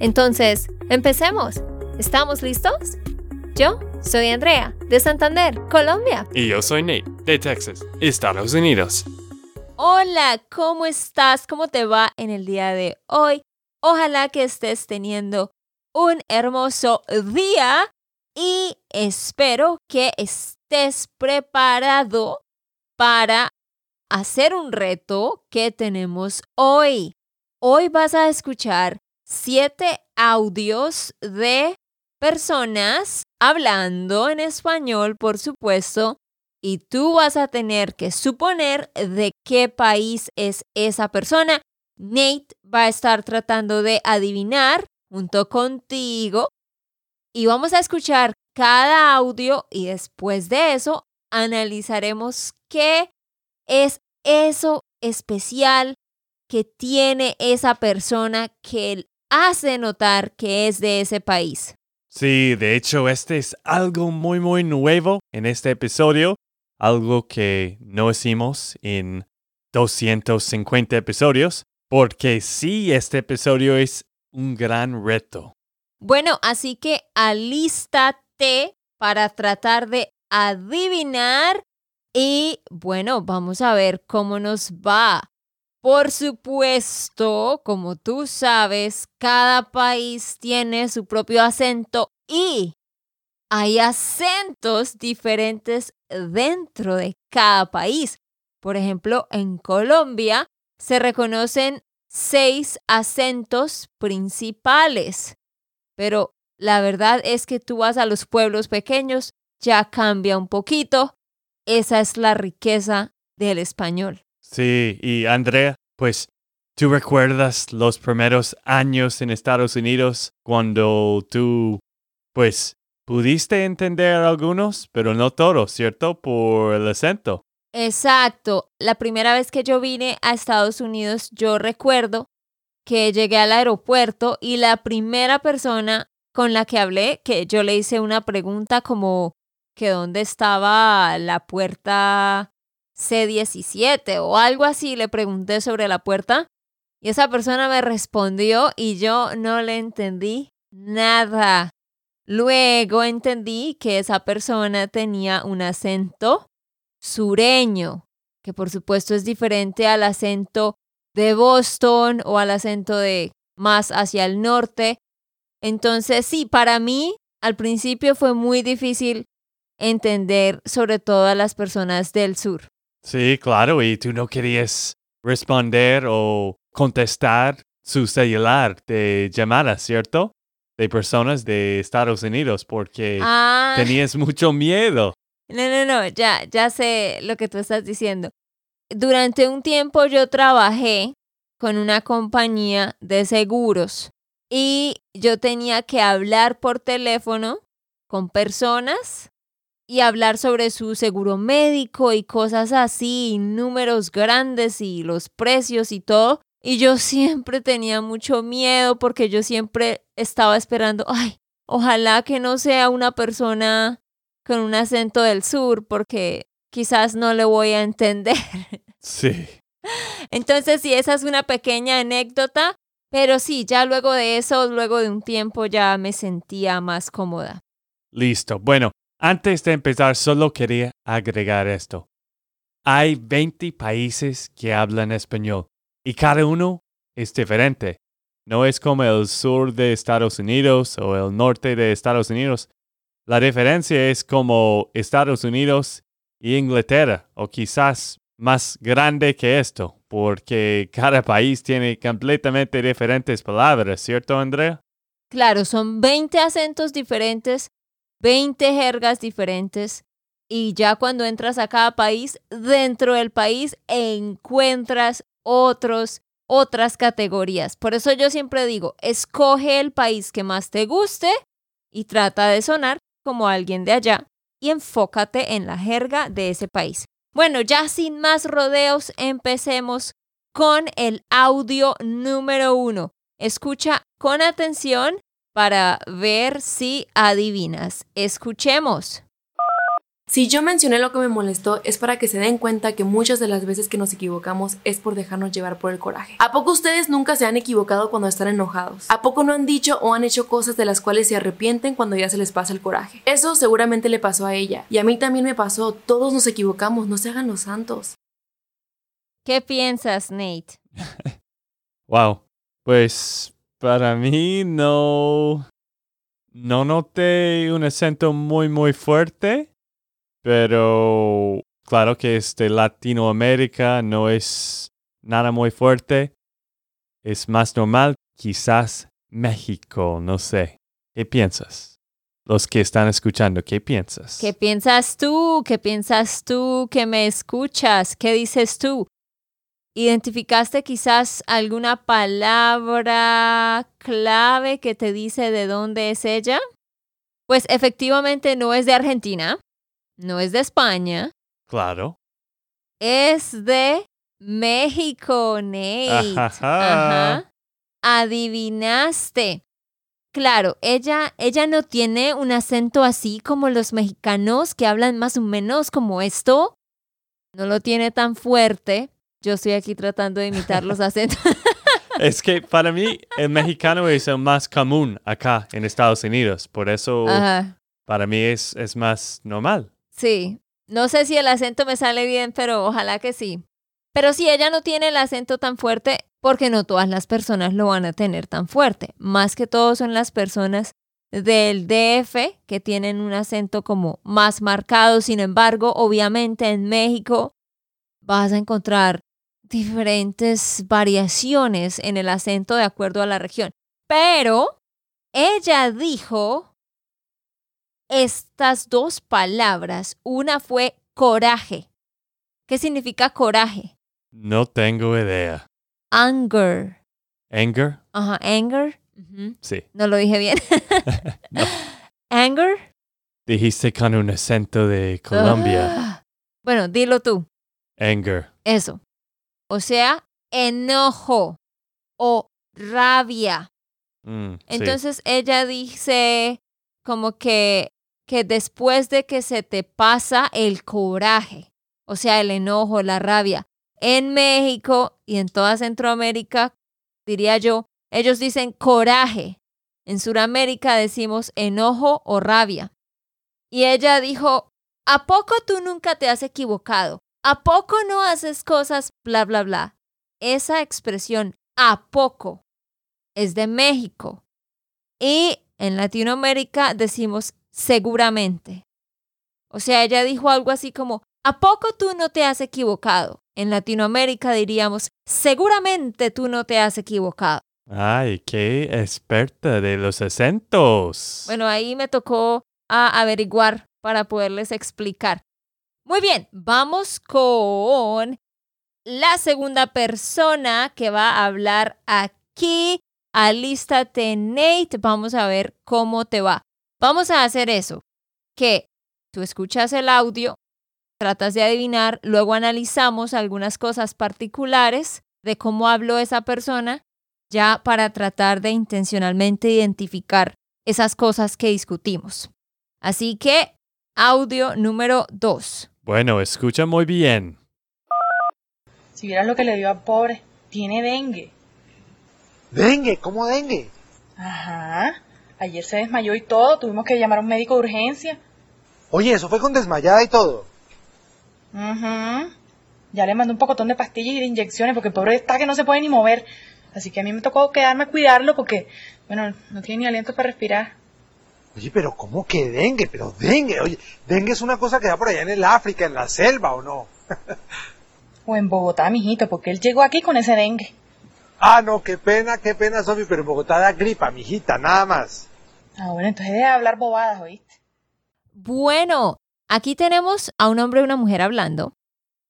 Entonces, empecemos. ¿Estamos listos? Yo soy Andrea, de Santander, Colombia. Y yo soy Nate, de Texas, Estados Unidos. Hola, ¿cómo estás? ¿Cómo te va en el día de hoy? Ojalá que estés teniendo un hermoso día y espero que estés preparado para hacer un reto que tenemos hoy. Hoy vas a escuchar siete audios de personas hablando en español, por supuesto, y tú vas a tener que suponer de qué país es esa persona. Nate va a estar tratando de adivinar junto contigo y vamos a escuchar cada audio y después de eso analizaremos qué es eso especial que tiene esa persona que hace notar que es de ese país. Sí, de hecho, este es algo muy, muy nuevo en este episodio, algo que no hicimos en 250 episodios, porque sí, este episodio es un gran reto. Bueno, así que alístate para tratar de adivinar y bueno, vamos a ver cómo nos va. Por supuesto, como tú sabes, cada país tiene su propio acento y hay acentos diferentes dentro de cada país. Por ejemplo, en Colombia se reconocen seis acentos principales, pero la verdad es que tú vas a los pueblos pequeños, ya cambia un poquito esa es la riqueza del español. Sí, y Andrea, pues tú recuerdas los primeros años en Estados Unidos cuando tú, pues, pudiste entender algunos, pero no todos, ¿cierto? Por el acento. Exacto. La primera vez que yo vine a Estados Unidos, yo recuerdo que llegué al aeropuerto y la primera persona con la que hablé, que yo le hice una pregunta como, que dónde estaba la puerta C17 o algo así, le pregunté sobre la puerta y esa persona me respondió y yo no le entendí nada. Luego entendí que esa persona tenía un acento sureño, que por supuesto es diferente al acento de Boston o al acento de más hacia el norte. Entonces sí, para mí al principio fue muy difícil entender sobre todo a las personas del sur. Sí, claro, y tú no querías responder o contestar su celular de llamadas, ¿cierto? De personas de Estados Unidos porque ah. tenías mucho miedo. No, no, no, ya, ya sé lo que tú estás diciendo. Durante un tiempo yo trabajé con una compañía de seguros y yo tenía que hablar por teléfono con personas y hablar sobre su seguro médico y cosas así, números grandes y los precios y todo. Y yo siempre tenía mucho miedo porque yo siempre estaba esperando, ay, ojalá que no sea una persona con un acento del sur porque quizás no le voy a entender. Sí. Entonces, sí, esa es una pequeña anécdota, pero sí, ya luego de eso, luego de un tiempo ya me sentía más cómoda. Listo. Bueno, antes de empezar, solo quería agregar esto. Hay 20 países que hablan español y cada uno es diferente. No es como el sur de Estados Unidos o el norte de Estados Unidos. La diferencia es como Estados Unidos y Inglaterra, o quizás más grande que esto, porque cada país tiene completamente diferentes palabras, ¿cierto, Andrea? Claro, son 20 acentos diferentes 20 jergas diferentes y ya cuando entras a cada país, dentro del país encuentras otros otras categorías. Por eso yo siempre digo, escoge el país que más te guste y trata de sonar como alguien de allá y enfócate en la jerga de ese país. Bueno, ya sin más rodeos, empecemos con el audio número uno. Escucha con atención para ver si adivinas. Escuchemos. Si yo mencioné lo que me molestó es para que se den cuenta que muchas de las veces que nos equivocamos es por dejarnos llevar por el coraje. ¿A poco ustedes nunca se han equivocado cuando están enojados? ¿A poco no han dicho o han hecho cosas de las cuales se arrepienten cuando ya se les pasa el coraje? Eso seguramente le pasó a ella y a mí también me pasó. Todos nos equivocamos, no se hagan los santos. ¿Qué piensas, Nate? wow. Pues para mí no... No noté un acento muy, muy fuerte pero claro que este Latinoamérica no es nada muy fuerte. Es más normal, quizás México, no sé. ¿Qué piensas? Los que están escuchando, ¿qué piensas? ¿Qué piensas tú? ¿Qué piensas tú que me escuchas? ¿Qué dices tú? ¿Identificaste quizás alguna palabra clave que te dice de dónde es ella? Pues efectivamente no es de Argentina, no es de España. Claro. Es de México, Nate. Ajá. Adivinaste. Claro, ella, ella no tiene un acento así como los mexicanos que hablan más o menos como esto. No lo tiene tan fuerte. Yo estoy aquí tratando de imitar los acentos. es que para mí el mexicano es el más común acá en Estados Unidos. Por eso para mí es, es más normal. Sí, no sé si el acento me sale bien, pero ojalá que sí. Pero si ella no tiene el acento tan fuerte, porque no todas las personas lo van a tener tan fuerte. Más que todo son las personas del DF que tienen un acento como más marcado. Sin embargo, obviamente en México vas a encontrar diferentes variaciones en el acento de acuerdo a la región. Pero ella dijo estas dos palabras. Una fue coraje. ¿Qué significa coraje? No tengo idea. Anger. Anger. Ajá, anger. Sí. No lo dije bien. Anger. Dijiste con un acento de Colombia. Ah. Bueno, dilo tú. Anger. Eso. O sea, enojo o rabia. Mm, Entonces ella dice como que que después de que se te pasa el coraje, o sea, el enojo, la rabia, en México y en toda Centroamérica, diría yo, ellos dicen coraje. En Sudamérica decimos enojo o rabia. Y ella dijo, ¿a poco tú nunca te has equivocado? ¿A poco no haces cosas bla, bla, bla? Esa expresión, ¿a poco? es de México. Y en Latinoamérica decimos seguramente. O sea, ella dijo algo así como, ¿a poco tú no te has equivocado? En Latinoamérica diríamos, seguramente tú no te has equivocado. Ay, qué experta de los acentos. Bueno, ahí me tocó a averiguar para poderles explicar. Muy bien, vamos con la segunda persona que va a hablar aquí. Alístate, Nate. Vamos a ver cómo te va. Vamos a hacer eso, que tú escuchas el audio, tratas de adivinar, luego analizamos algunas cosas particulares de cómo habló esa persona, ya para tratar de intencionalmente identificar esas cosas que discutimos. Así que, audio número dos. Bueno, escucha muy bien. Si vieras lo que le dio al pobre, tiene dengue. ¿Dengue? ¿Cómo dengue? Ajá. Ayer se desmayó y todo, tuvimos que llamar a un médico de urgencia. Oye, eso fue con desmayada y todo. Ya le mandé un pocotón de pastillas y de inyecciones porque el pobre está que no se puede ni mover. Así que a mí me tocó quedarme a cuidarlo porque, bueno, no tiene ni aliento para respirar. Oye, pero ¿cómo que dengue? Pero dengue, oye, dengue es una cosa que da por allá en el África, en la selva, ¿o no? o en Bogotá, mijito, porque él llegó aquí con ese dengue. Ah, no, qué pena, qué pena, Sofi, pero en Bogotá da gripa, mijita, nada más. Ah, bueno, entonces deja de hablar bobadas, ¿oíste? Bueno, aquí tenemos a un hombre y una mujer hablando.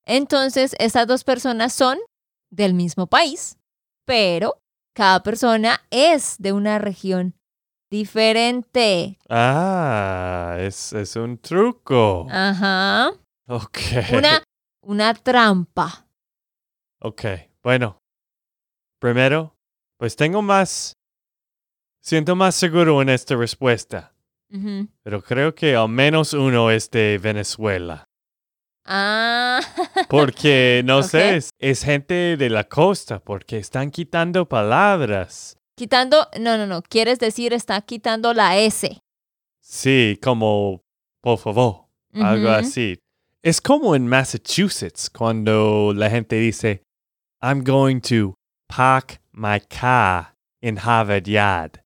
Entonces, estas dos personas son del mismo país, pero cada persona es de una región diferente. Ah, es, es un truco. Ajá. Ok. Una, una trampa. Ok, bueno. Primero, pues tengo más... Siento más seguro en esta respuesta, pero creo que al menos uno es de Venezuela. Ah, Porque, no sé, es, es gente de la costa, porque están quitando palabras. Quitando, no, no, no, quieres decir está quitando la S. Sí, como, por favor, algo así. Es como en Massachusetts, cuando la gente dice, I'm going to park my car in Harvard Yard.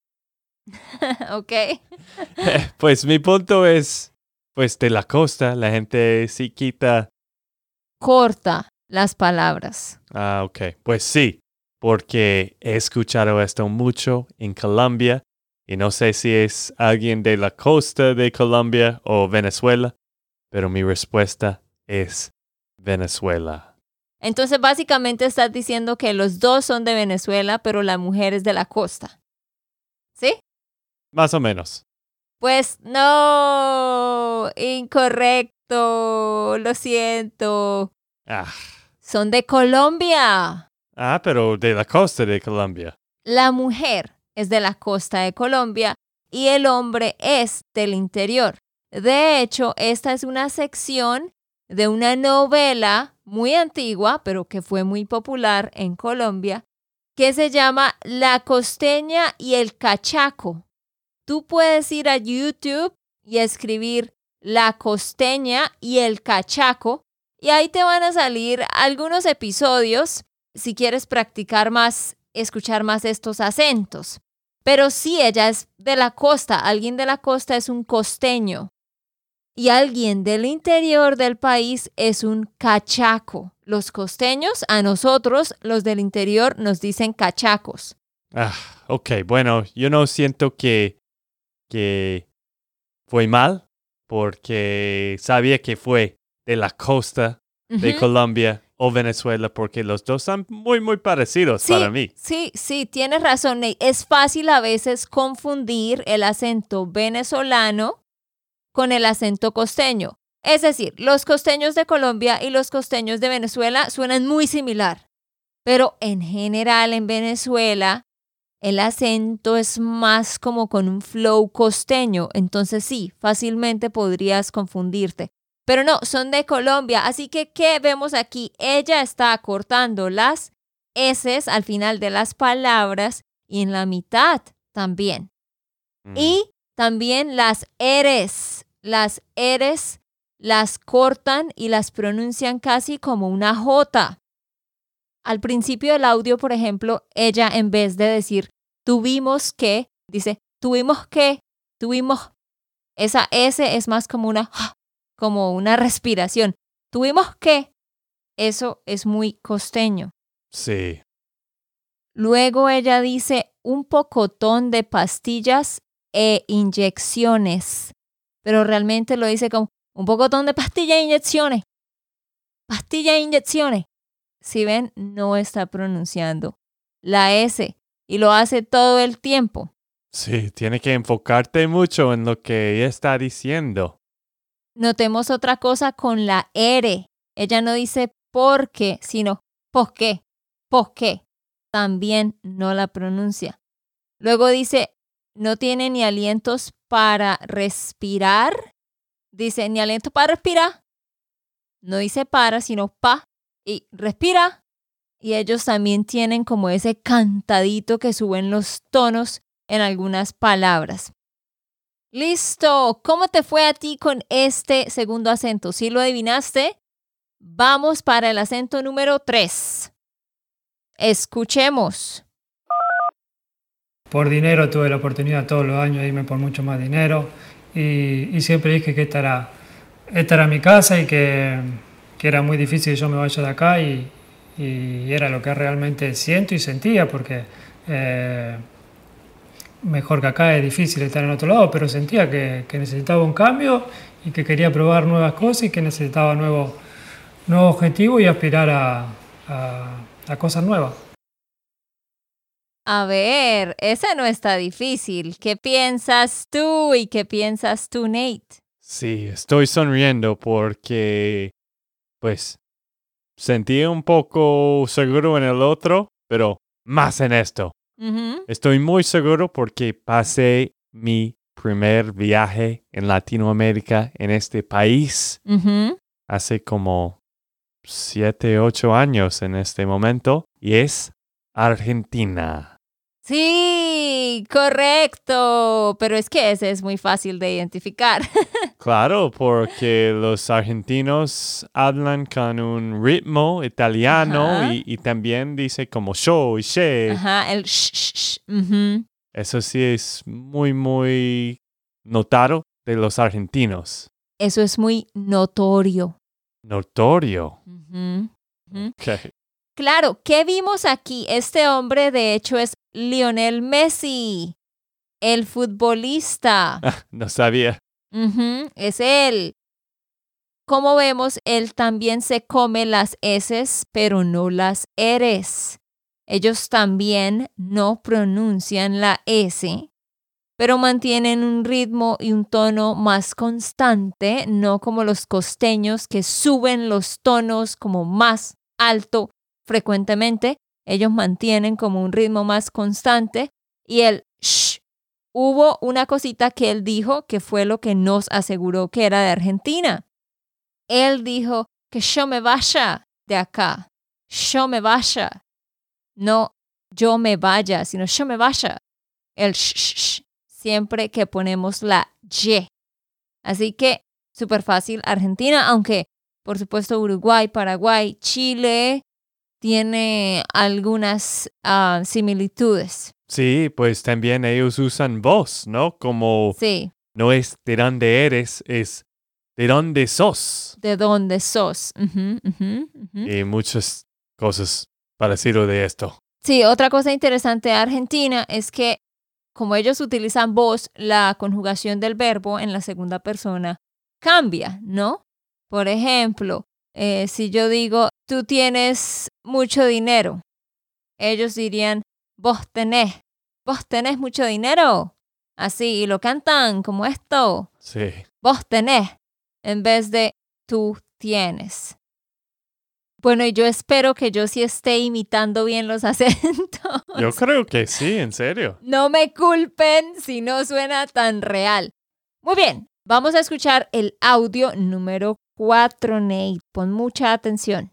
ok. pues mi punto es, pues de la costa, la gente sí quita. Corta las palabras. Ah, ok. Pues sí, porque he escuchado esto mucho en Colombia y no sé si es alguien de la costa de Colombia o Venezuela, pero mi respuesta es Venezuela. Entonces, básicamente estás diciendo que los dos son de Venezuela, pero la mujer es de la costa. ¿Sí? Más o menos. Pues no, incorrecto, lo siento. Ah, Son de Colombia. Ah, pero de la costa de Colombia. La mujer es de la costa de Colombia y el hombre es del interior. De hecho, esta es una sección de una novela muy antigua, pero que fue muy popular en Colombia, que se llama La costeña y el cachaco. Tú puedes ir a YouTube y escribir La costeña y el cachaco y ahí te van a salir algunos episodios si quieres practicar más, escuchar más estos acentos. Pero sí, ella es de la costa, alguien de la costa es un costeño y alguien del interior del país es un cachaco. Los costeños, a nosotros, los del interior, nos dicen cachacos. Ah, ok, bueno, yo no siento que, que fue mal, porque sabía que fue de la costa de. Colombia o Venezuela, porque los dos son muy, muy parecidos Sí, para mí. Sí, sí, tienes razón. Nate. Es fácil a veces confundir el acento venezolano con el acento costeño. Es decir, los costeños de Colombia y los costeños de Venezuela suenan muy similar. Pero en general en Venezuela el acento es más como con un flow costeño. Entonces sí, fácilmente podrías confundirte. Pero no, son de Colombia. Así que, ¿qué vemos aquí? Ella está cortando las S al final de las palabras y en la mitad también. Mm. Y también las eres. Las eres las cortan y las pronuncian casi como una J. Al principio del audio, por ejemplo, ella en vez de decir tuvimos que, dice tuvimos que, tuvimos. Esa S es más como una, como una respiración. Tuvimos que. Eso es muy costeño. Sí. Luego ella dice un pocotón de pastillas e inyecciones, pero realmente lo dice como un pocotón de pastillas e inyecciones. Pastillas e inyecciones. Si ven, no está pronunciando la S y lo hace todo el tiempo. Sí, tiene que enfocarte mucho en lo que ella está diciendo. Notemos otra cosa con la R. Ella no dice por qué, sino por qué, por qué. También no la pronuncia. Luego dice, no tiene ni alientos para respirar. Dice, ni aliento para respirar. No dice para, sino pa. Y respira. Y ellos también tienen como ese cantadito que suben los tonos en algunas palabras. Listo. ¿Cómo te fue a ti con este segundo acento? ¿Sí lo adivinaste? Vamos para el acento número 3. Escuchemos. Por dinero tuve la oportunidad todos los años de irme por mucho más dinero y, siempre dije que esta era, mi casa y que, que era muy difícil que yo me vaya de acá y, y era lo que realmente siento y sentía porque eh, mejor que acá es difícil estar en otro lado, pero sentía que, que necesitaba un cambio y que quería probar nuevas cosas y que necesitaba nuevos nuevo objetivos y aspirar a, a, a cosas nuevas. A ver, esa no está difícil. ¿Qué piensas tú y qué piensas tú, Nate? Sí, estoy sonriendo porque, pues, sentí un poco seguro en el otro, pero más en esto. Estoy muy seguro porque pasé mi primer viaje en Latinoamérica en este país hace como siete, ocho años en este momento y es Argentina. Sí, correcto. Pero es que ese es muy fácil de identificar. Claro, porque los argentinos hablan con un ritmo italiano y, y también dice como yo y she. Ajá, el sh, sh, sh. Ujú. Eso sí es muy, muy notado de los argentinos. Eso es muy notorio. Notorio. Ujú. Ujú. Ok. Claro, ¿qué vimos aquí? Este hombre, de hecho, es Lionel Messi, el futbolista. No sabía. Es él. Como vemos, él también se come las S, pero no las Rs. Ellos también no pronuncian la S, pero mantienen un ritmo y un tono más constante, no como los costeños que suben los tonos como más alto frecuentemente. Ellos mantienen como un ritmo más constante y el sh hubo una cosita que él dijo que fue lo que nos aseguró que era de Argentina. Él dijo que yo me vaya de acá, yo me vaya. No yo me vaya, sino yo me vaya. El sh, sh, sh, siempre que ponemos la Y. Así que súper fácil Argentina, aunque por supuesto Uruguay, Paraguay, Chile tiene algunas ah, similitudes. Sí, pues también ellos usan voz, ¿no? Como Sí. no es de dónde eres, es de dónde sos. de dónde sos. Y muchas cosas parecido de esto. Sí, otra cosa interesante de Argentina es que como ellos utilizan vos, la conjugación del verbo en la segunda persona cambia, ¿no? Por ejemplo, eh, si yo digo, tú tienes mucho dinero, ellos dirían, vos tenés, vos tenés mucho dinero. Así, y lo cantan como esto, Sí. vos tenés, en vez de tú tienes. Bueno, y yo espero que yo sí esté imitando bien los acentos. Yo creo que sí, en serio. No me culpen si no suena tan real. Muy bien, vamos a escuchar el audio número 4, Nate. Pon mucha atención.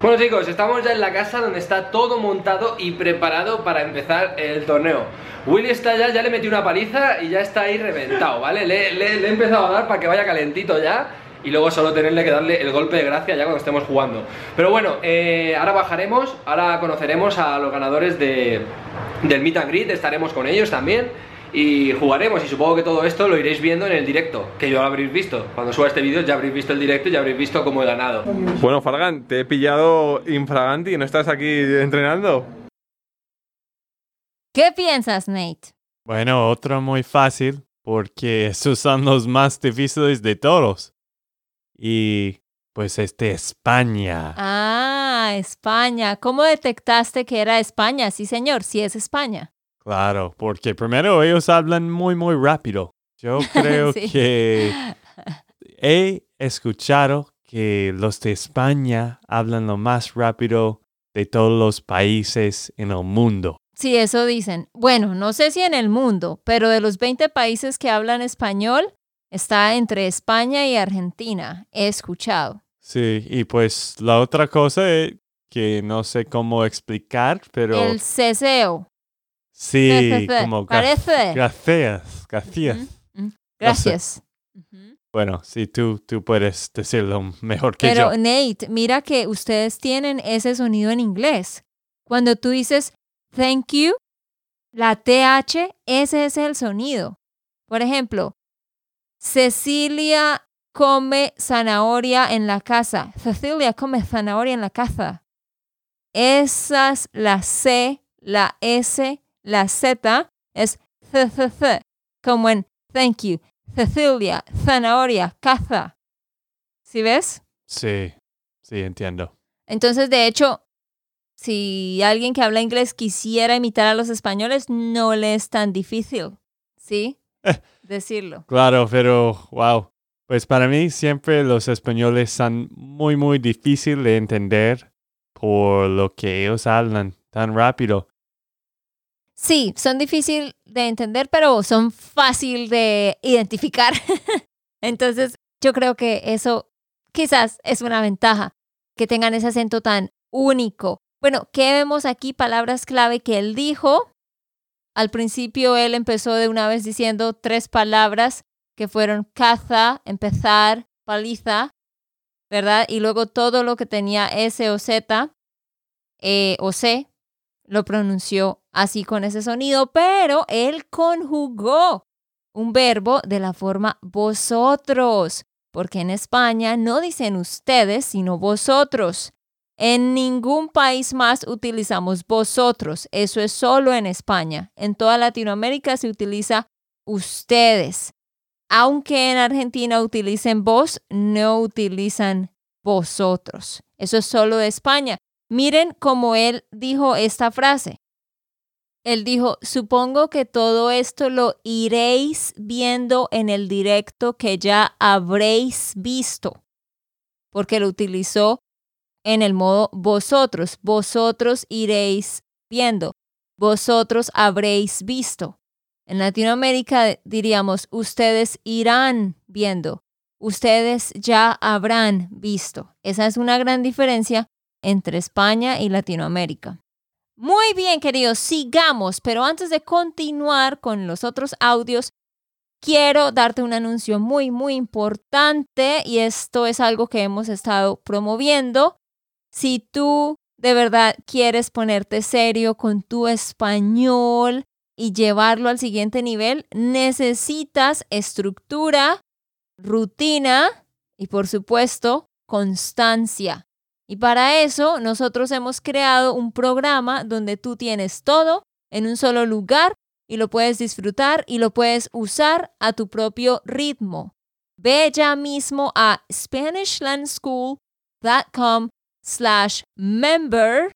Bueno chicos, estamos ya en la casa donde está todo montado y preparado para empezar el torneo. Willy está ya, ya le metí una paliza y ya está ahí reventado, ¿vale? Le, le- he empezado a dar para que vaya calentito ya y luego solo tenerle que darle el golpe de gracia ya cuando estemos jugando. Pero bueno, eh, ahora bajaremos, ahora conoceremos a los ganadores de, del Meet and Greet, estaremos con ellos también y jugaremos y supongo que todo esto lo iréis viendo en el directo, que ya lo habréis visto. Cuando suba este vídeo ya habréis visto el directo y ya habréis visto cómo he ganado. Bueno, Fargan, te he pillado infraganti, ¿no estás aquí entrenando? ¿Qué piensas, Nate? Bueno, otro muy fácil, porque esos son los más difíciles de todos. Y pues es de España. Ah, España. ¿Cómo detectaste que era España? Sí, señor, sí es España. Claro, porque primero ellos hablan muy, muy rápido. Yo creo Sí. que he escuchado que los de España hablan lo más rápido de todos los países en el mundo. Sí, eso dicen. Bueno, no sé si en el mundo, pero de los 20 países que hablan español, está entre España y Argentina. He escuchado. Sí, y pues la otra cosa es que no sé cómo explicar, pero El ceseo. Sí, como Parece. gracias, gracias. Gracias. Bueno, sí, tú, tú puedes decirlo mejor que Pero yo. Nate, mira que ustedes tienen ese sonido en inglés. Cuando tú dices thank you, la TH, ese es el sonido. Por ejemplo, Cecilia come zanahoria en la casa. Cecilia come zanahoria en la casa. Esas, la C, la S, la Z, es th, th, th, como en thank you. Cecilia, zanahoria, caza. ¿Sí ves? Sí, sí, entiendo. Entonces, de hecho, si alguien que habla inglés quisiera imitar a los españoles, no le es tan difícil, ¿sí? Decirlo. Claro, pero wow. Pues para mí siempre los españoles son muy, muy difíciles de entender por lo que ellos hablan tan rápido. Sí, son difíciles de entender, pero son fácil de identificar. Entonces, yo creo que eso quizás es una ventaja, que tengan ese acento tan único. Bueno, ¿qué vemos aquí? Palabras clave que él dijo. Al principio él empezó de una vez diciendo tres palabras que fueron caza, empezar, paliza, ¿verdad? Y luego todo lo que tenía S o Z eh, o C lo pronunció así con ese sonido, pero él conjugó un verbo de la forma vosotros, porque en España no dicen ustedes, sino vosotros. En ningún país más utilizamos vosotros, eso es solo en España. En toda Latinoamérica se utiliza ustedes. Aunque en Argentina utilicen vos, no utilizan vosotros. Eso es solo de España. Miren cómo él dijo esta frase. Él dijo, supongo que todo esto lo iréis viendo en el directo que ya habréis visto, porque lo utilizó en el modo vosotros, vosotros iréis viendo, vosotros habréis visto. En Latinoamérica diríamos, ustedes irán viendo, ustedes ya habrán visto. Esa es una gran diferencia entre España y Latinoamérica. Muy bien, queridos, sigamos, pero antes de continuar con los otros audios, quiero darte un anuncio muy, muy importante y esto es algo que hemos estado promoviendo. Si tú de verdad quieres ponerte serio con tu español y llevarlo al siguiente nivel, necesitas estructura, rutina y por supuesto constancia. Y para eso nosotros hemos creado un programa donde tú tienes todo en un solo lugar y lo puedes disfrutar y lo puedes usar a tu propio ritmo. Ve ya mismo a SpanishLandSchool.com slash member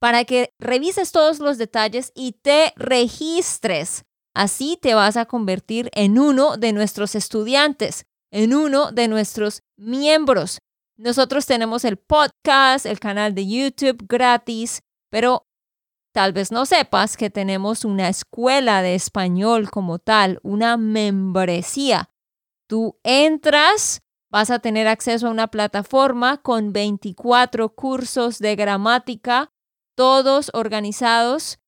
para que revises todos los detalles y te registres. Así te vas a convertir en uno de nuestros estudiantes, en uno de nuestros miembros. Nosotros tenemos el podcast, el canal de YouTube gratis, pero tal vez no sepas que tenemos una escuela de español como tal, una membresía. Tú entras, vas a tener acceso a una plataforma con 24 cursos de gramática, todos organizados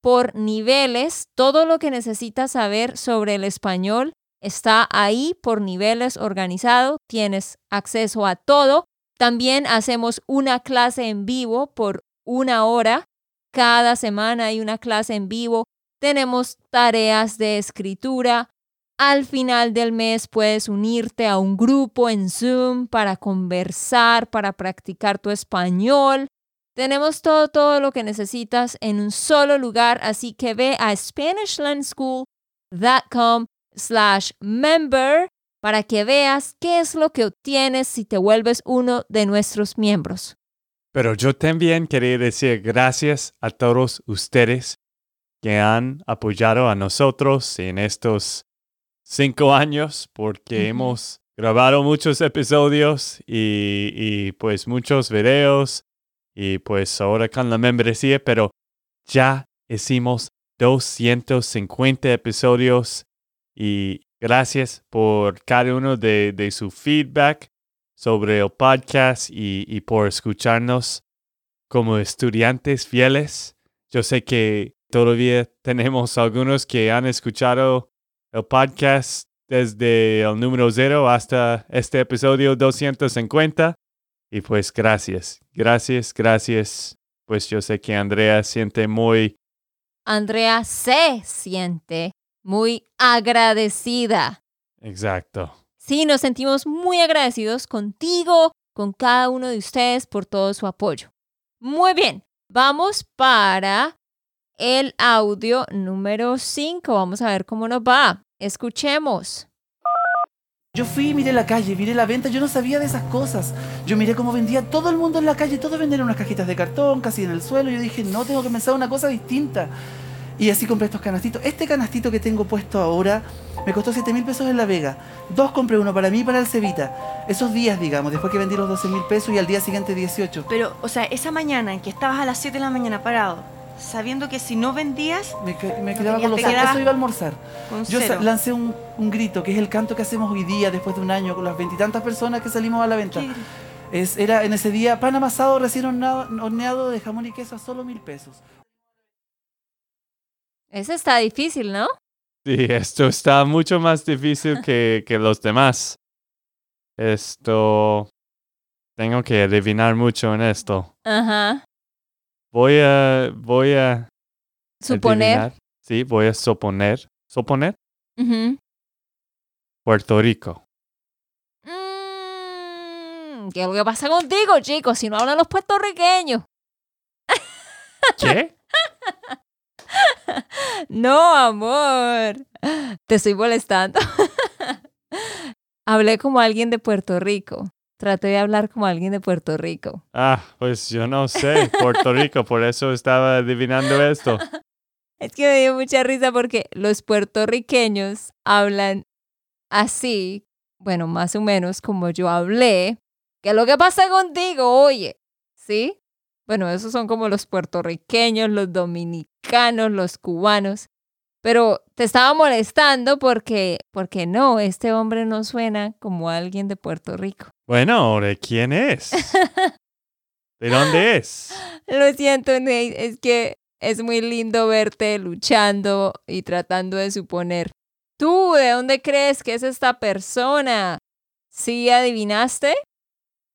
por niveles. Todo lo que necesitas saber sobre el español está ahí por niveles organizado, tienes acceso a todo. También hacemos una clase en vivo por una hora. Cada semana hay una clase en vivo. Tenemos tareas de escritura. Al final del mes puedes unirte a un grupo en Zoom para conversar, para practicar tu español. Tenemos todo, todo lo que necesitas en un solo lugar, así que ve a SpanishLandSchool.com slash member para que veas qué es lo que obtienes si te vuelves uno de nuestros miembros. Pero yo también quería decir gracias a todos ustedes que han apoyado a nosotros en estos cinco años porque hemos grabado muchos episodios y, y pues muchos videos y pues ahora con la membresía, pero ya hicimos 250 episodios y gracias por cada uno de, su feedback sobre el podcast y, y por escucharnos como estudiantes fieles. Yo sé que todavía tenemos algunos que han escuchado el podcast desde el número cero hasta este episodio 250. Y pues gracias, gracias, gracias. Pues yo sé que Andrea siente muy... Andrea se siente muy agradecida. Exacto. Sí, nos sentimos muy agradecidos contigo, con cada uno de ustedes por todo su apoyo. Muy bien, vamos para el audio número 5. Vamos a ver cómo nos va. Escuchemos. Yo fui, miré la calle, miré la venta, yo no sabía de esas cosas. Yo miré cómo vendía todo el mundo en la calle, todos vendían unas cajitas de cartón, casi en el suelo. Yo dije, no, tengo que pensar una cosa distinta. Y así compré estos canastitos. Este canastito que tengo puesto ahora me costó 7 mil pesos en La Vega. Dos compré uno para mí y para el Cevita. Esos días, digamos, después que vendí los 12 mil pesos y al día siguiente 18. Pero, o sea, esa mañana en que estabas a las 7 de la mañana parado, sabiendo que si no vendías... Me, me quedaba con los Eso iba a almorzar. con Yo lancé un, un grito, que es el canto que hacemos hoy día, después de un año, con las veintitantas personas que salimos a la venta. Era en ese día pan amasado recién horneado, horneado de jamón y queso a solo mil pesos. Ese está difícil, ¿no? Sí, esto está mucho más difícil que, que los demás. Esto... Tengo que adivinar mucho en esto. Ajá. Voy a... Voy a... Suponer. adivinar. Sí, voy a suponer. ¿Suponer? Ujú. Puerto Rico. Mm, ¿Qué es lo que pasa contigo, chicos? Si no hablan los puertorriqueños. ¿Qué? No, amor. Te estoy molestando. Hablé como alguien de Puerto Rico. Traté de hablar como alguien de Puerto Rico. Ah, pues yo no sé. Puerto Rico, por eso estaba adivinando esto. Es que me dio mucha risa porque los puertorriqueños hablan así, bueno, más o menos como yo hablé. ¿Qué es lo que pasa contigo? Oye, ¿sí? Bueno, esos son como los puertorriqueños, los dominicanos, los cubanos. Pero te estaba molestando porque, porque no, este hombre no suena como alguien de Puerto Rico. Bueno, ¿de quién es? ¿De dónde es? Lo siento, Nate, es que es muy lindo verte luchando y tratando de suponer. ¿Tú de dónde crees que es esta persona? ¿Sí adivinaste?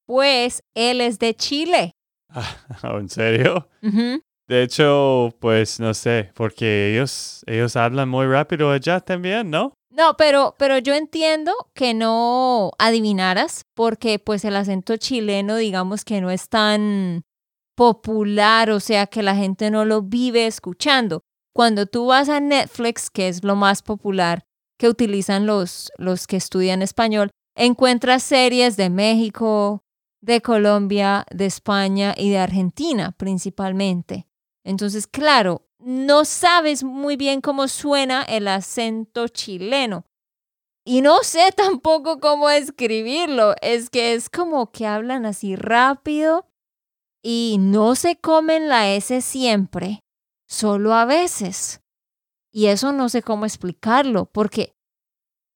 Pues él es de Chile. Ah, ¿En serio? De hecho, pues no sé, porque ellos, ellos hablan muy rápido allá también, ¿no? No, pero, pero yo entiendo que no adivinaras, porque pues el acento chileno, digamos que no es tan popular, o sea que la gente no lo vive escuchando. Cuando tú vas a Netflix, que es lo más popular que utilizan los, los que estudian español, encuentras series de México, de Colombia, de España y de Argentina principalmente. Entonces, claro, no sabes muy bien cómo suena el acento chileno. Y no sé tampoco cómo escribirlo. Es que es como que hablan así rápido y no se comen la S siempre, solo a veces. Y eso no sé cómo explicarlo, porque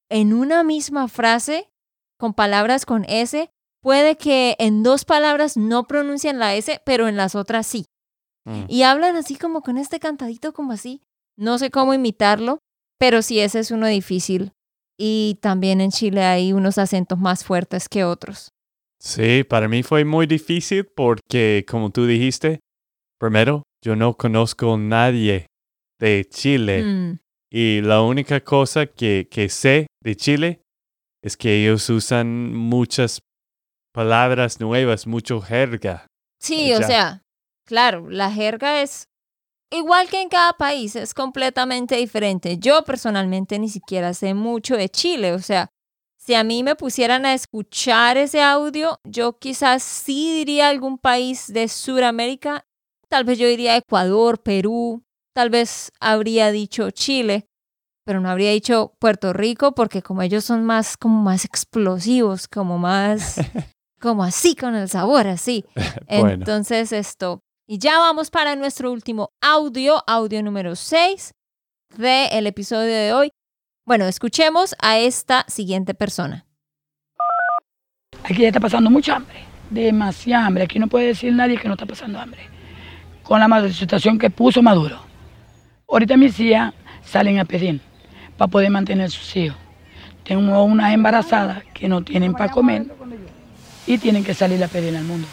en una misma frase, con palabras con S, puede que en dos palabras no pronuncien la S, pero en las otras sí. Mm. Y hablan así como con este cantadito como así. No sé cómo imitarlo, pero sí ese es uno difícil. Y también en Chile hay unos acentos más fuertes que otros. Sí, para mí fue muy difícil porque, como tú dijiste, primero, yo no conozco a nadie de Chile Mm, y la única cosa que, que sé de Chile es que ellos usan muchas palabras nuevas, mucho jerga. Sí, o Ya. sea, claro, la jerga es igual que en cada país, es completamente diferente. Yo personalmente ni siquiera sé mucho de Chile, o sea, si a mí me pusieran a escuchar ese audio, yo quizás sí diría algún país de Sudamérica, tal vez yo diría Ecuador, Perú, tal vez habría dicho Chile, pero no habría dicho Puerto Rico porque como ellos son más como más explosivos, como más como así con el sabor, así. Bueno. Entonces esto, y ya vamos para nuestro último audio, audio número 6 del episodio de hoy. Bueno, escuchemos a esta siguiente persona. Aquí ya está pasando mucha hambre, demasiada hambre. Aquí no puede decir nadie que no está pasando hambre. Con la mala situación que puso Maduro. Ahorita mis hijas salen a pedir para poder mantener sus hijos. Tengo unas embarazadas que no tienen para comer y tienen que salir a pedir al mundo.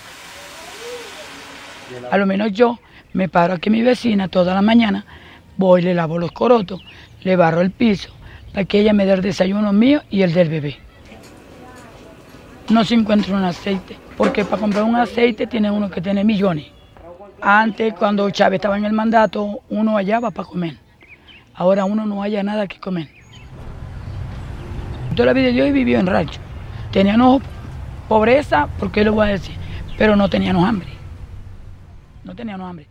A lo menos yo me paro aquí a mi vecina toda la mañana, voy, le lavo los corotos, le barro el piso, para que ella me dé el desayuno mío y el del bebé no se encuentra un aceite, porque para comprar un aceite tiene uno que tiene millones. Antes, cuando Chávez estaba en el mandato, uno hallaba para comer. Ahora uno no haya nada que comer. Toda la vida yo he vivido en rancho. Teníamos pobreza, ¿por qué lo voy a decir? Pero no teníamos hambre. No teníamos hambre.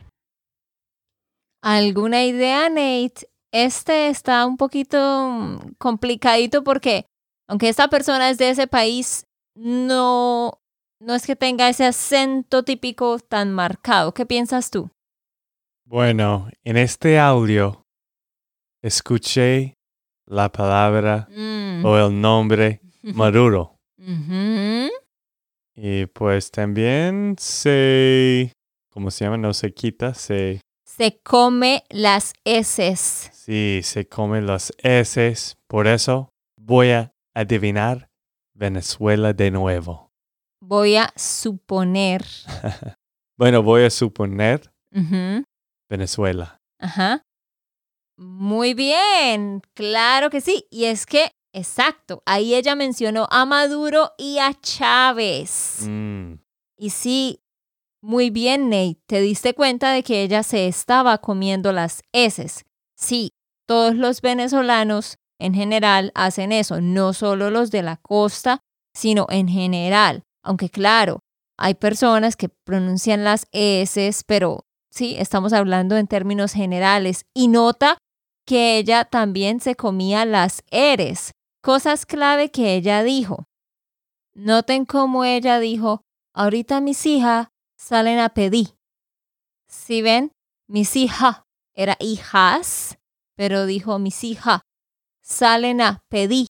¿Alguna idea, Nate? Este está un poquito mm, complicadito porque aunque esta persona es de ese país, no, no es que tenga ese acento típico tan marcado. ¿Qué piensas tú? Bueno, en este audio escuché la palabra Mm. o el nombre Maduro. Y pues también se, ¿cómo se llama? No se quita, se, Se come las heces. sí, se come las heces. Por eso voy a adivinar Venezuela de nuevo. Voy a suponer. Bueno, voy a suponer. Venezuela. Ajá. Muy bien, claro que sí. Y es que, exacto, ahí ella mencionó a Maduro y a Chávez. Mm, Y sí, muy bien, Nate, te diste cuenta de que ella se estaba comiendo las heces. Sí, todos los venezolanos en general hacen eso, no solo los de la costa, sino en general. Aunque claro, hay personas que pronuncian las heces, pero sí, estamos hablando en términos generales. Y nota que ella también se comía las eres, cosas clave que ella dijo. Noten cómo ella dijo, ahorita mis hijas salen a pedir. Si ven, mis hijas, era hijas, pero dijo mis hijas, salen a pedir,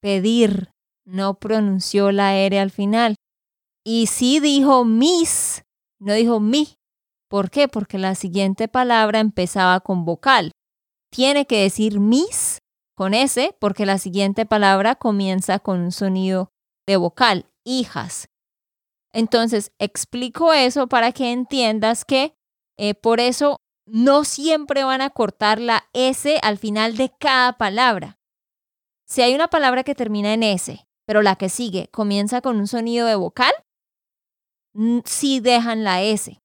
pedir, no pronunció la R al final. Y sí dijo mis, no dijo mi. ¿Por qué? Porque la siguiente palabra empezaba con vocal. Tiene que decir mis con S porque la siguiente palabra comienza con un sonido de vocal, hijas. Entonces, explico eso para que entiendas que eh, por eso no siempre van a cortar la S al final de cada palabra. Si hay una palabra que termina en S, pero la que sigue comienza con un sonido de vocal, sí dejan la S.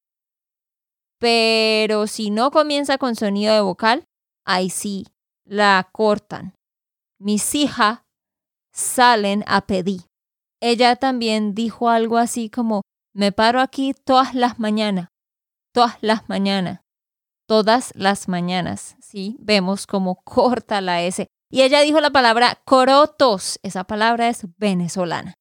Pero si no comienza con sonido de vocal, ahí sí la cortan. Mis hijas salen a pedir. Ella también dijo algo así como, me paro aquí todas las mañanas, todas las mañanas, todas las mañanas. Sí, vemos cómo corta la S. Y ella dijo la palabra corotos. Esa palabra es venezolana.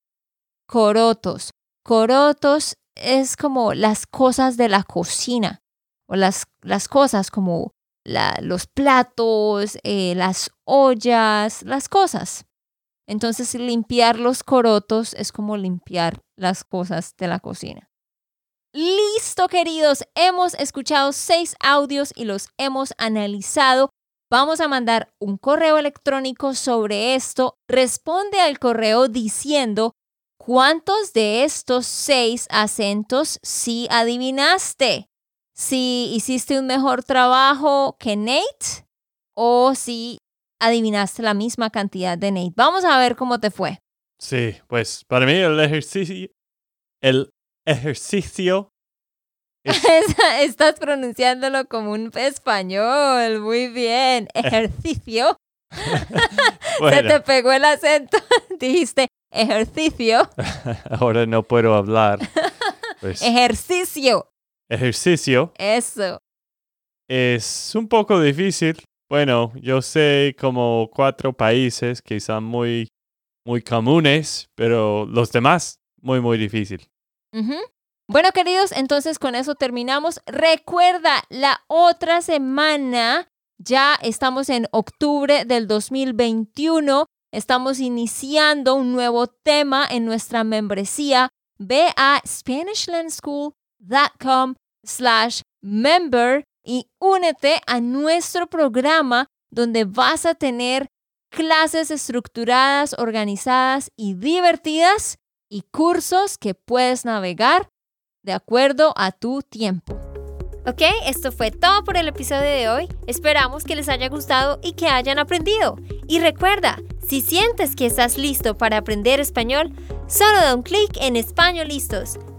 Corotos. Corotos es como las cosas de la cocina o las, las cosas como la- los platos, eh, las ollas, las cosas. Entonces limpiar los corotos es como limpiar las cosas de la cocina. Listo, queridos. Hemos escuchado seis audios y los hemos analizado. Vamos a mandar un correo electrónico sobre esto. Responde al correo diciendo cuántos de estos seis acentos sí adivinaste. Si hiciste un mejor trabajo que Nate o si adivinaste la misma cantidad de Nate. Vamos a ver cómo te fue. Sí, pues para mí el ejercicio, el ejercicio Estás pronunciándolo como un español. Muy bien. Ejercicio. Se te pegó el acento. Dijiste ejercicio. ahora no puedo hablar. Pues Ejercicio. Ejercicio Eso. es un poco difícil. Bueno, yo sé como cuatro países que son muy, muy comunes, pero los demás muy, muy difícil. Bueno, queridos, entonces con eso terminamos. Recuerda, la otra semana ya estamos en octubre del 2021. Estamos iniciando un nuevo tema en nuestra membresía. Ve a SpanishLandSchool.com slash member y únete a nuestro programa donde vas a tener clases estructuradas, organizadas y divertidas y cursos que puedes navegar de acuerdo a tu tiempo. Ok, esto fue todo por el episodio de hoy. Esperamos que les haya gustado y que hayan aprendido. Y recuerda, si sientes que estás listo para aprender español, solo da un clic en Español Listos.